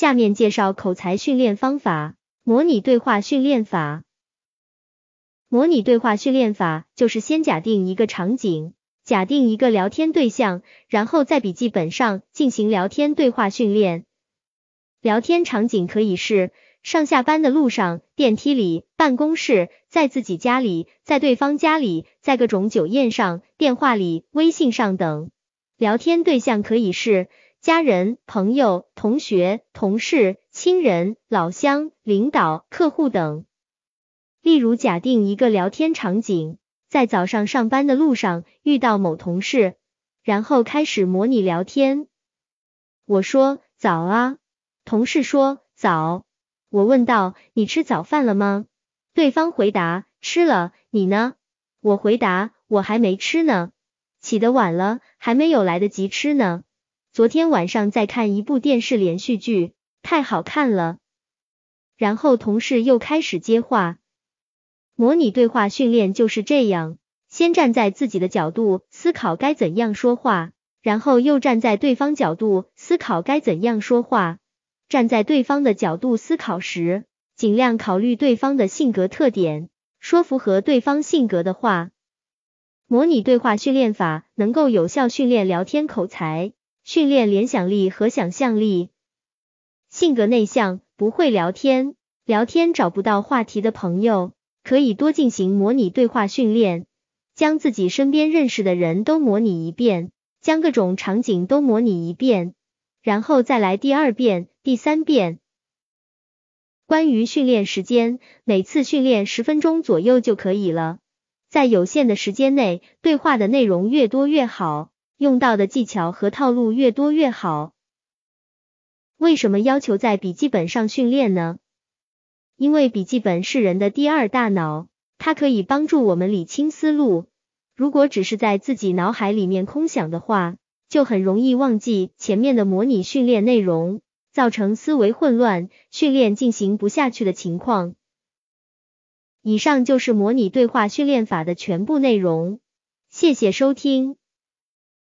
下面介绍口才训练方法：模拟对话训练法。模拟对话训练法就是先假定一个场景，假定一个聊天对象，然后在笔记本上进行聊天对话训练。聊天场景可以是上下班的路上、电梯里、办公室、在自己家里、在对方家里、在各种酒宴上、电话里、微信上等。聊天对象可以是家人、朋友、同学、同事、亲人、老乡、领导、客户等。例如，假定一个聊天场景，在早上上班的路上遇到某同事，然后开始模拟聊天。我说早啊，同事说早。我问道你吃早饭了吗？对方回答吃了。你呢？我回答我还没吃呢。起得晚了，还没有来得及吃呢。昨天晚上在看一部电视连续剧，太好看了。然后同事又开始接话。模拟对话训练就是这样，先站在自己的角度思考该怎样说话，然后又站在对方角度思考该怎样说话。站在对方的角度思考时，尽量考虑对方的性格特点，说符合对方性格的话。模拟对话训练法能够有效训练聊天口才，训练联想力和想象力。性格内向、不会聊天、聊天找不到话题的朋友，可以多进行模拟对话训练，将自己身边认识的人都模拟一遍，将各种场景都模拟一遍，然后再来第二遍、第三遍。关于训练时间，每次训练十分钟左右就可以了。在有限的时间内，对话的内容越多越好，用到的技巧和套路越多越好。为什么要求在笔记本上训练呢？因为笔记本是人的第二大脑，它可以帮助我们理清思路。如果只是在自己脑海里面空想的话，就很容易忘记前面的模拟训练内容，造成思维混乱，训练进行不下去的情况。以上就是模拟对话训练法的全部内容，谢谢收听。